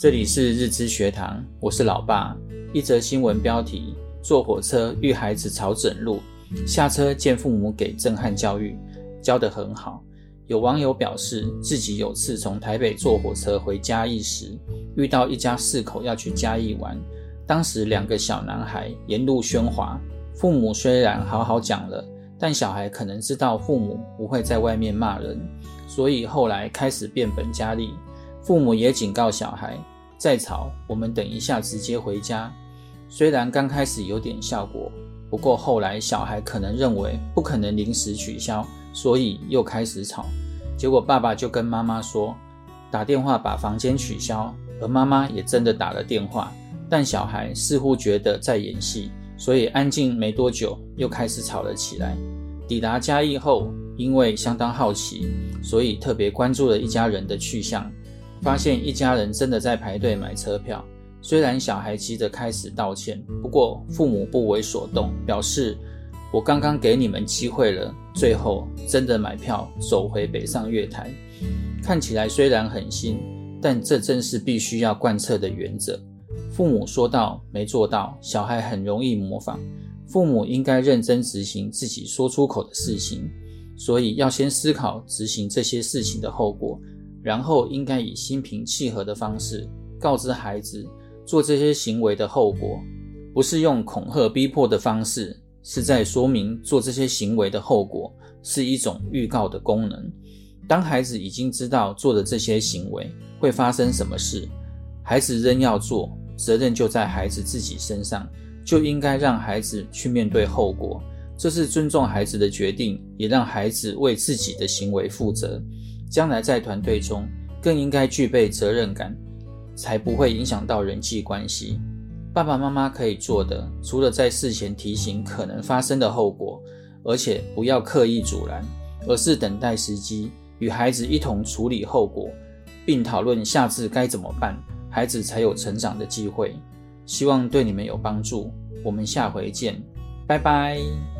这里是日知学堂，我是老爸。一则新闻标题：坐火车遇孩子吵整路，下车见父母给震撼教育，教得很好。有网友表示，自己有次从台北坐火车回嘉义时，遇到一家四口要去嘉义玩，当时两个小男孩沿路喧哗，父母虽然好好讲了，但小孩可能知道父母不会在外面骂人，所以后来开始变本加厉。父母也警告小孩，再吵，我们等一下直接回家。虽然刚开始有点效果，不过后来小孩可能认为不可能临时取消，所以又开始吵。结果爸爸就跟妈妈说，打电话把房间取消，而妈妈也真的打了电话，但小孩似乎觉得在演戏，所以安静没多久又开始吵了起来。抵达嘉义后，因为相当好奇，所以特别关注了一家人的去向。发现一家人真的在排队买车票，虽然小孩急着开始道歉，不过父母不为所动，表示我刚刚给你们机会了，最后真的买票走回北上月台。看起来虽然狠心，但这正是必须要贯彻的原则。父母说到没做到，小孩很容易模仿。父母应该认真执行自己说出口的事情，所以要先思考执行这些事情的后果。然后应该以心平气和的方式告知孩子做这些行为的后果，不是用恐吓逼迫的方式，是在说明做这些行为的后果是一种预告的功能。当孩子已经知道做的这些行为会发生什么事，孩子仍要做，责任就在孩子自己身上，就应该让孩子去面对后果。这是尊重孩子的决定，也让孩子为自己的行为负责。将来在团队中更应该具备责任感，才不会影响到人际关系。爸爸妈妈可以做的，除了在事前提醒可能发生的后果，而且不要刻意阻拦，而是等待时机，与孩子一同处理后果，并讨论下次该怎么办，孩子才有成长的机会。希望对你们有帮助。我们下回见，拜拜。